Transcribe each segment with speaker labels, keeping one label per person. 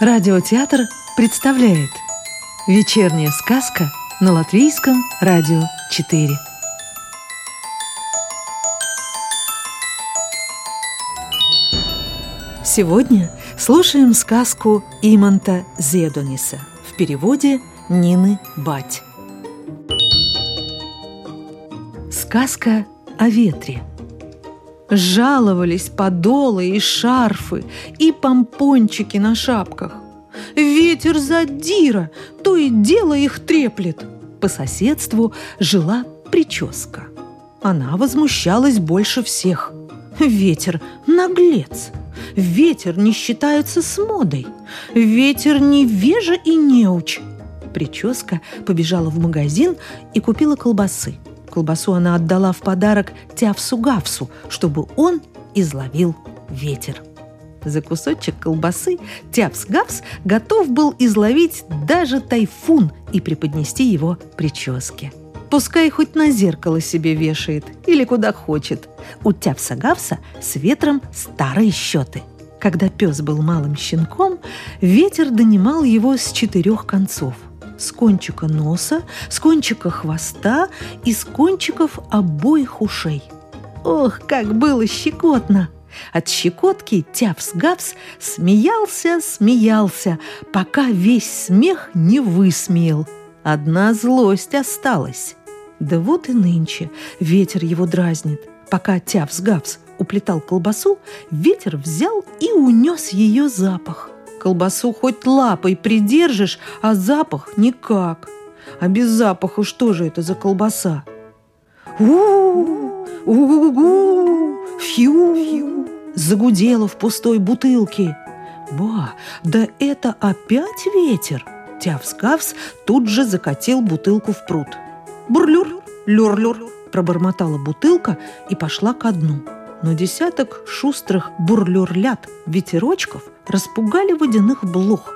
Speaker 1: Радиотеатр представляет Вечерняя сказка на Латвийском радио 4 Сегодня слушаем сказку Иманта Зедониса в переводе Нины Бать. Сказка о ветре – Жаловались подолы и шарфы, и помпончики на шапках. Ветер задира, то и дело их треплет. По соседству жила прическа. Она возмущалась больше всех. Ветер – наглец. Ветер не считается с модой. Ветер невежа и неуч. Прическа побежала в магазин и купила колбасы – Колбасу она отдала в подарок Тявсу-Гавсу, чтобы он изловил ветер. За кусочек колбасы Тявс-Гавс готов был изловить даже тайфун и преподнести его прическе. Пускай хоть на зеркало себе вешает или куда хочет. У Тявса-Гавса с ветром старые счеты. Когда пес был малым щенком, ветер донимал его с четырех концов с кончика носа, с кончика хвоста и с кончиков обоих ушей. Ох, как было щекотно! От щекотки Тявс-Гавс смеялся, смеялся, пока весь смех не высмеял. Одна злость осталась. Да вот и нынче ветер его дразнит. Пока Тявс-Гавс уплетал колбасу, ветер взял и унес ее запах – Колбасу хоть лапой придержишь, а запах никак. А без запаха что же это за колбаса? У-у-у, фью, загудело в пустой бутылке. Ба, да это опять ветер. Тявс-гавс тут же закатил бутылку в пруд. Бурлюр, люр-люр, пробормотала бутылка и пошла ко дну но десяток шустрых бурлюрлят ветерочков распугали водяных блох,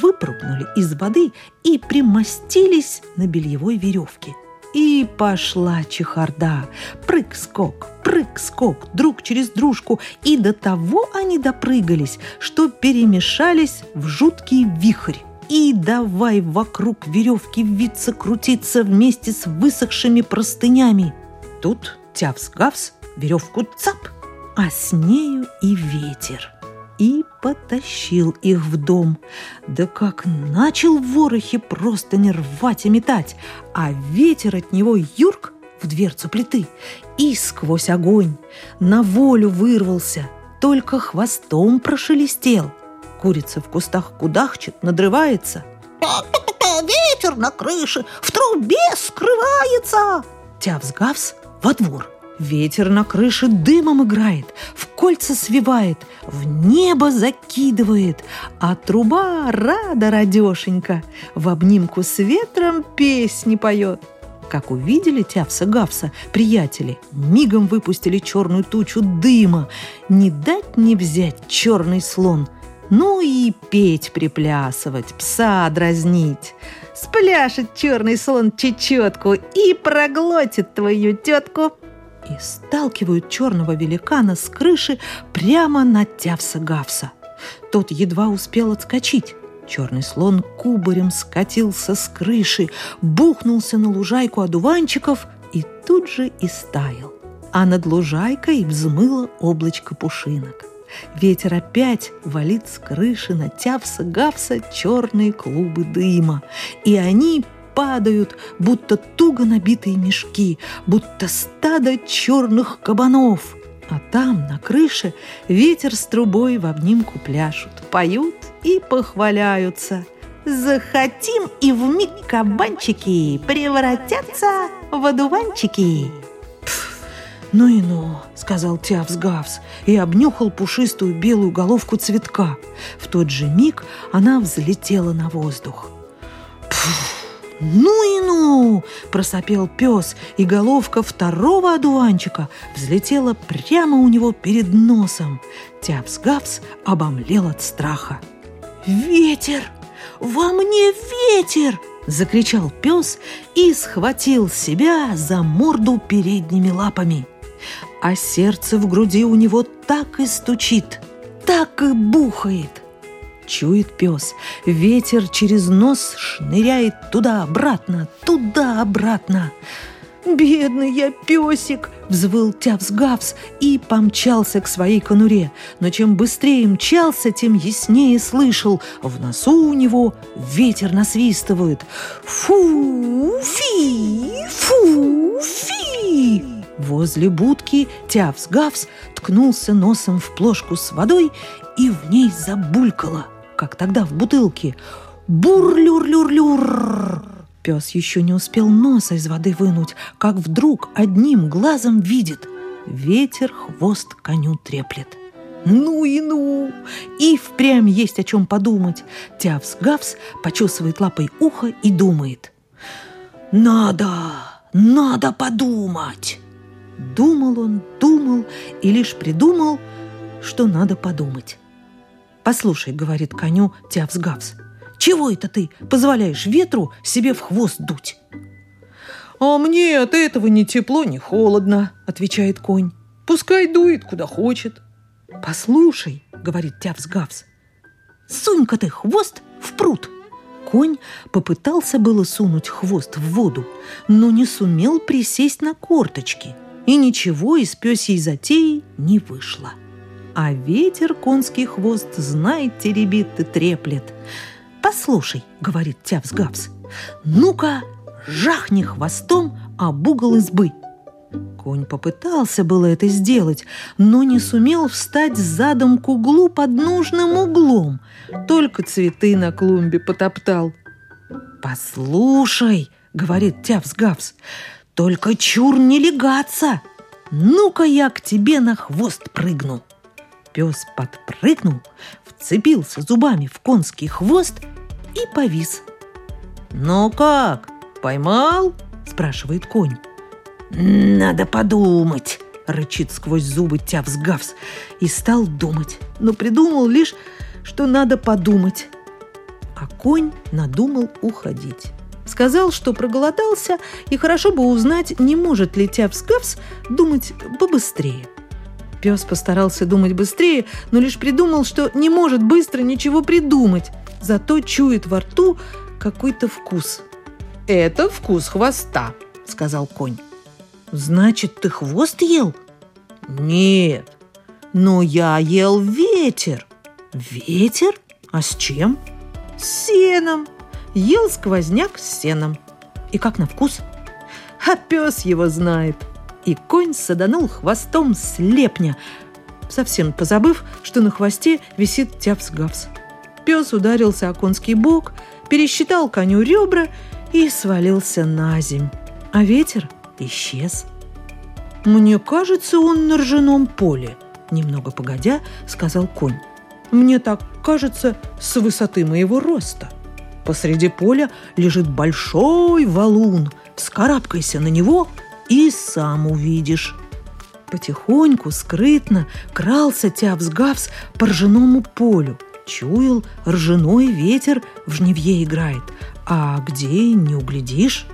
Speaker 1: выпрыгнули из воды и примостились на бельевой веревке. И пошла чехарда. Прыг-скок, прыг-скок, друг через дружку. И до того они допрыгались, что перемешались в жуткий вихрь. И давай вокруг веревки виться крутиться вместе с высохшими простынями. Тут Тявс-Гавс веревку цап, а с нею и ветер. И потащил их в дом. Да как начал ворохи просто не рвать и метать, а ветер от него юрк в дверцу плиты и сквозь огонь на волю вырвался, только хвостом прошелестел. Курица в кустах кудахчет, надрывается.
Speaker 2: Ветер на крыше, в трубе скрывается.
Speaker 1: Тявс-гавс во двор. Ветер на крыше дымом играет, в кольца свивает, в небо закидывает, а труба рада радешенька, в обнимку с ветром песни поет. Как увидели Тявса-Гавса, приятели, мигом выпустили черную тучу дыма. Не дать не взять черный слон. Ну и петь приплясывать, пса дразнить. Спляшет черный слон чечетку и проглотит твою тетку – и сталкивают черного великана с крыши прямо на Тявса-Гавса. Тот едва успел отскочить. Черный слон кубарем скатился с крыши, бухнулся на лужайку одуванчиков и тут же и стаял. А над лужайкой взмыло облачко пушинок. Ветер опять валит с крыши на Тявса-Гавса черные клубы дыма, и они падают, будто туго набитые мешки, будто стадо черных кабанов. А там, на крыше, ветер с трубой в обнимку пляшут, поют и похваляются. Захотим, и в миг кабанчики превратятся в одуванчики. «Ну и ну», — сказал Тявс-Гавс и обнюхал пушистую белую головку цветка. В тот же миг она взлетела на воздух. Пфф! «Ну и ну!» – просопел пес, и головка второго одуванчика взлетела прямо у него перед носом. Тяпс-гапс обомлел от страха. «Ветер! Во мне ветер!» – закричал пес и схватил себя за морду передними лапами. А сердце в груди у него так и стучит, так и бухает. Чует пес. Ветер через нос шныряет туда-обратно, туда-обратно. «Бедный я песик!» – взвыл Тявс-Гавс и помчался к своей конуре. Но чем быстрее мчался, тем яснее слышал. В носу у него ветер насвистывает. «Фу-фи! Фу-фи!» Возле будки Тявс-Гавс ткнулся носом в плошку с водой и в ней забулькало, как тогда в бутылке. «Бур-люр-люр-люр!» Пес еще не успел носа из воды вынуть, как вдруг одним глазом видит. Ветер хвост коню треплет. Ну и ну! И впрямь есть о чем подумать. Тявс-гавс почесывает лапой ухо и думает. Надо, надо подумать! Думал он, думал и лишь придумал, что надо подумать. «Послушай», — говорит коню Тявс-гавс, — чего это ты позволяешь ветру себе в хвост дуть?»
Speaker 3: «А мне от этого ни тепло, ни холодно», — отвечает конь. «Пускай дует, куда хочет».
Speaker 1: «Послушай», — говорит Тявс-Гавс, — «сунь-ка ты хвост в пруд». Конь попытался было сунуть хвост в воду, но не сумел присесть на корточки, и ничего из пёсьей затеи не вышло. А ветер конский хвост знает, теребит и треплет — «Послушай», — говорит Тявс-Гавс, — «ну-ка, жахни хвостом об угол избы». Конь попытался было это сделать, но не сумел встать задом к углу под нужным углом, только цветы на клумбе потоптал. «Послушай», — говорит Тявс-Гавс, — «только чур не легаться! Ну-ка я к тебе на хвост прыгну!» Пес подпрыгнул, вцепился зубами в конский хвост и повис. «Ну как, поймал?» – спрашивает конь. «Надо подумать», – рычит сквозь зубы Тявс-Гавс. И стал думать, но придумал лишь, что надо подумать. А конь надумал уходить. Сказал, что проголодался, и хорошо бы узнать, не может ли Тявс-Гавс думать побыстрее. Пес постарался думать быстрее, но лишь придумал, что не может быстро ничего придумать – зато чует во рту какой-то вкус.
Speaker 3: «Это вкус хвоста», — сказал конь.
Speaker 1: «Значит, ты хвост ел?»
Speaker 3: «Нет,
Speaker 1: но я ел ветер». «Ветер? А с чем?»
Speaker 3: «С сеном. Ел сквозняк с сеном.
Speaker 1: И как на вкус?»
Speaker 3: «А пес его знает». И конь саданул хвостом слепня, совсем позабыв, что на хвосте висит тяпс-гавс. Пес ударился о конский бок, пересчитал коню ребра и свалился на земь. А ветер исчез.
Speaker 1: «Мне кажется, он на ржаном поле», — немного погодя сказал конь. «Мне так кажется с высоты моего роста. Посреди поля лежит большой валун. Вскарабкайся на него и сам увидишь». Потихоньку, скрытно крался Тявс-Гавс по ржаному полю — Чуял, ржаной ветер в жневье играет, а где не углядишь.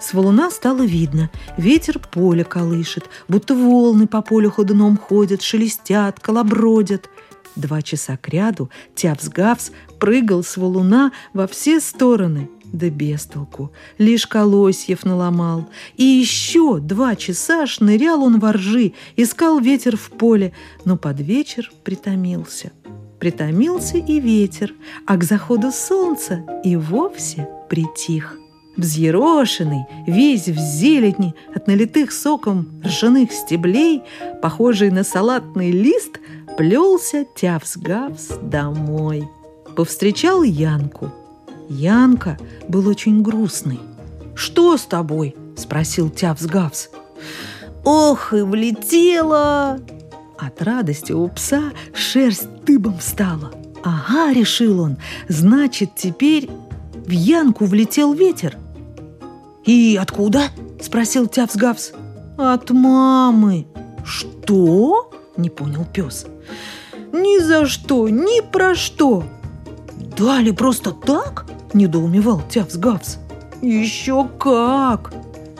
Speaker 1: С валуна стало видно, ветер поле колышет, будто волны по полю ходуном ходят, шелестят, колобродят. Два часа кряду Тявс-Гавс прыгал с валуна во все стороны, да без толку, лишь колосьев наломал. И еще два часа шнырял он во ржи, искал ветер в поле, но под вечер притомился – притомился и ветер, а к заходу солнца и вовсе притих. Взъерошенный, весь в зелени от налитых соком ржаных стеблей, похожий на салатный лист, плелся Тявс-Гавс домой. Повстречал Янку. Янка был очень грустный. «Что с тобой?» – спросил Тявс-Гавс. «Ох, и влетела!» От радости у пса шерсть дыбом встала. Ага, решил он, значит, теперь в Янку влетел ветер. «И откуда?» – спросил Тявс-Гавс. «От мамы». «Что?» – не понял пес. «Ни за что, ни про что». «Дали просто так?» – недоумевал Тявс-Гавс. «Еще как!»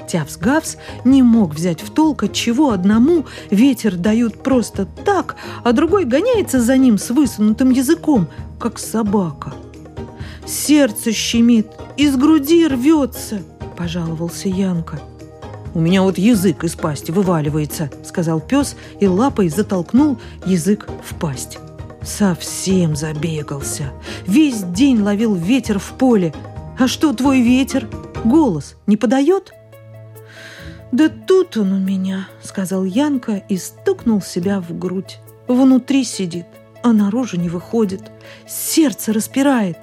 Speaker 1: Тявс-Гавс не мог взять в толк, от чего одному ветер дают просто так, а другой гоняется за ним с высунутым языком,
Speaker 3: как собака. Сердце щемит, из груди рвется, пожаловался Янка. «У меня вот язык из пасти вываливается», — сказал пес и лапой затолкнул язык в пасть. Совсем забегался. Весь день ловил ветер в поле. А что твой ветер? Голос не подает?» «Да тут он у меня», — сказал Янка и стукнул себя в грудь. «Внутри сидит, а наружу не выходит. Сердце распирает».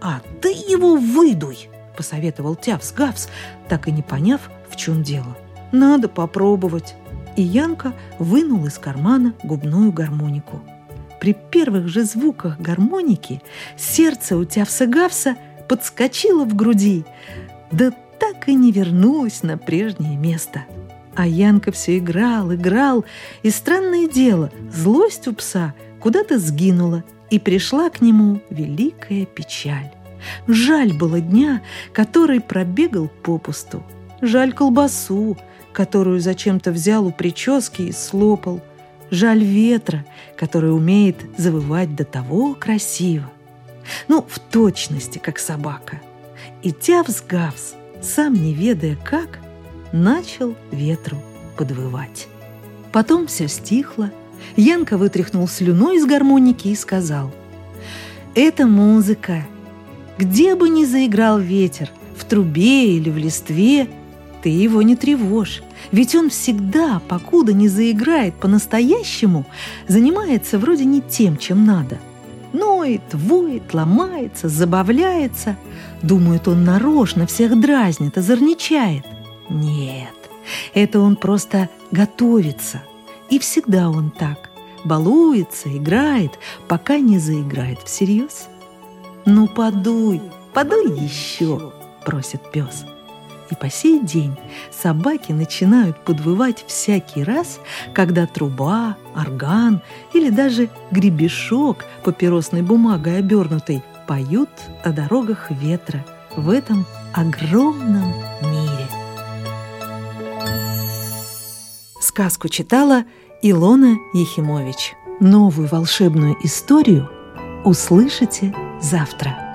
Speaker 2: «А ты его выдуй», —
Speaker 3: посоветовал Тявс-Гавс, так и не поняв, чем дело. «Надо попробовать». И Янка вынул из кармана губную гармонику. При первых же звуках гармоники сердце у Тявса-Гавса подскочило в груди, да так и не вернулось на прежнее место. А Янка все играл, играл, и странное дело, злость у пса куда-то сгинула, и пришла к нему великая печаль. Жаль было дня, который пробегал попусту. Жаль колбасу, которую зачем-то взял у прически и слопал. Жаль ветра, который умеет завывать до того красиво. Ну, в точности, как собака. И Тявс-Гавс, сам не ведая как, начал ветру подвывать. Потом все стихло. Янка вытряхнул слюной из гармоники и сказал, «Это музыка. Где бы ни заиграл ветер, в трубе или в листве, ты его не тревожь, ведь он всегда, покуда не заиграет по-настоящему, занимается вроде не тем, чем надо. Ноет, воет, ломается, забавляется. Думает, он нарочно всех дразнит, озорничает. Нет, это он просто готовится. И всегда он так. Балуется, играет, пока не заиграет всерьез. «Ну, подуй, подуй еще!» – просит пес. И по сей день собаки начинают подвывать всякий раз, когда труба, орган или даже гребешок папиросной бумагой обернутой поют о дорогах ветра в этом огромном мире. Сказку читала Илона Ехимович. Новую волшебную историю услышите завтра.